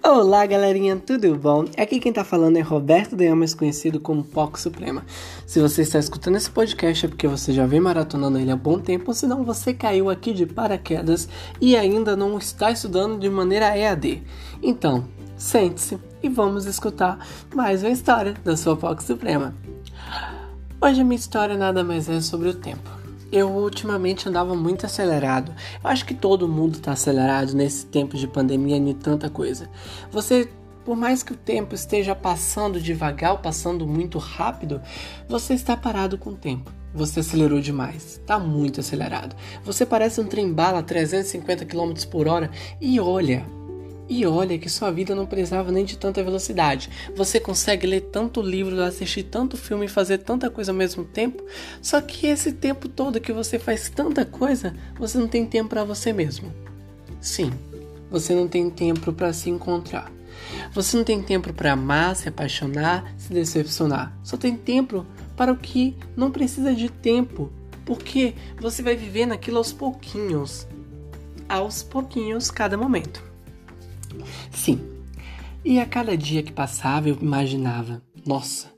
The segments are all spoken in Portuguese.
Olá, galerinha, tudo bom? Aqui quem tá falando é Roberto Deão, mais conhecido como Poco Suprema. Se você está escutando esse podcast é porque você já vem maratonando ele há bom tempo, ou senão você caiu aqui de paraquedas e ainda não está estudando de maneira EAD. Então, sente-se e vamos escutar mais uma história da sua Poco Suprema. Hoje a minha história nada mais é sobre o tempo eu ultimamente andava muito acelerado. Eu acho que todo mundo está acelerado nesse tempo de pandemia e tanta coisa. Você, por mais que o tempo esteja passando devagar, passando muito rápido, você está parado com o tempo. Você acelerou demais, está muito acelerado. Você parece um trem bala a 350 km por hora e olha, e olha que sua vida não precisava nem de tanta velocidade. Você consegue ler tanto livro, assistir tanto filme e fazer tanta coisa ao mesmo tempo. Só que esse tempo todo que você faz tanta coisa, você não tem tempo para você mesmo. Sim, você não tem tempo para se encontrar. Você não tem tempo para amar, se apaixonar, se decepcionar. Só tem tempo para o que não precisa de tempo, porque você vai viver naquilo aos pouquinhos. Aos pouquinhos, cada momento. Sim. E a cada dia que passava eu imaginava: nossa,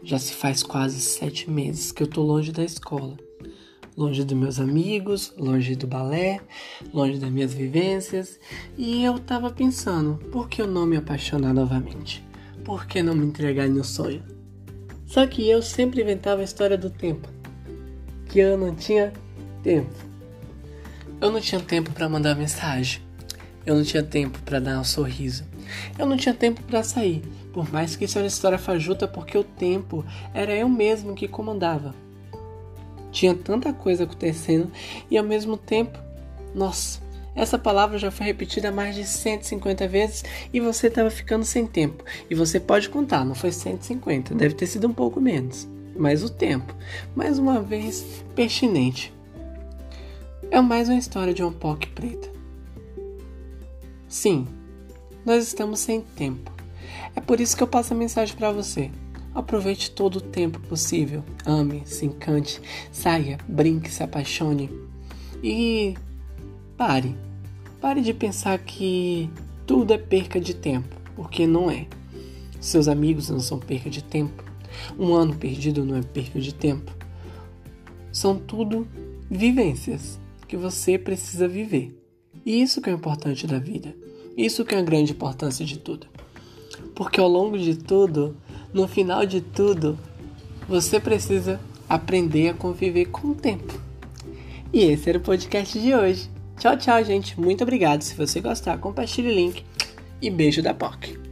já se faz quase sete meses que eu tô longe da escola. Longe dos meus amigos, longe do balé, longe das minhas vivências. E eu tava pensando: por que eu não me apaixonar novamente? Por que não me entregar no sonho? Só que eu sempre inventava a história do tempo. Que eu não tinha tempo. Eu não tinha tempo para mandar mensagem. Eu não tinha tempo para dar um sorriso. Eu não tinha tempo para sair, por mais que isso era história fajuta, porque o tempo era eu mesmo que comandava. Tinha tanta coisa acontecendo e ao mesmo tempo, nossa, essa palavra já foi repetida mais de 150 vezes e você estava ficando sem tempo. E você pode contar, não foi 150, deve ter sido um pouco menos. Mas o tempo, mais uma vez, pertinente. É mais uma história de uma POC preta. Sim, nós estamos sem tempo. É por isso que eu passo a mensagem para você. Aproveite todo o tempo possível. Ame, se encante, saia, brinque, se apaixone. E pare. Pare de pensar que tudo é perca de tempo, porque não é. Seus amigos não são perca de tempo. Um ano perdido não é perca de tempo. São tudo vivências que você precisa viver. E isso que é o importante da vida. Isso que é a grande importância de tudo. Porque ao longo de tudo, no final de tudo, você precisa aprender a conviver com o tempo. E esse era o podcast de hoje. Tchau, tchau, gente. Muito obrigado. Se você gostar, compartilhe o link. E beijo da POC.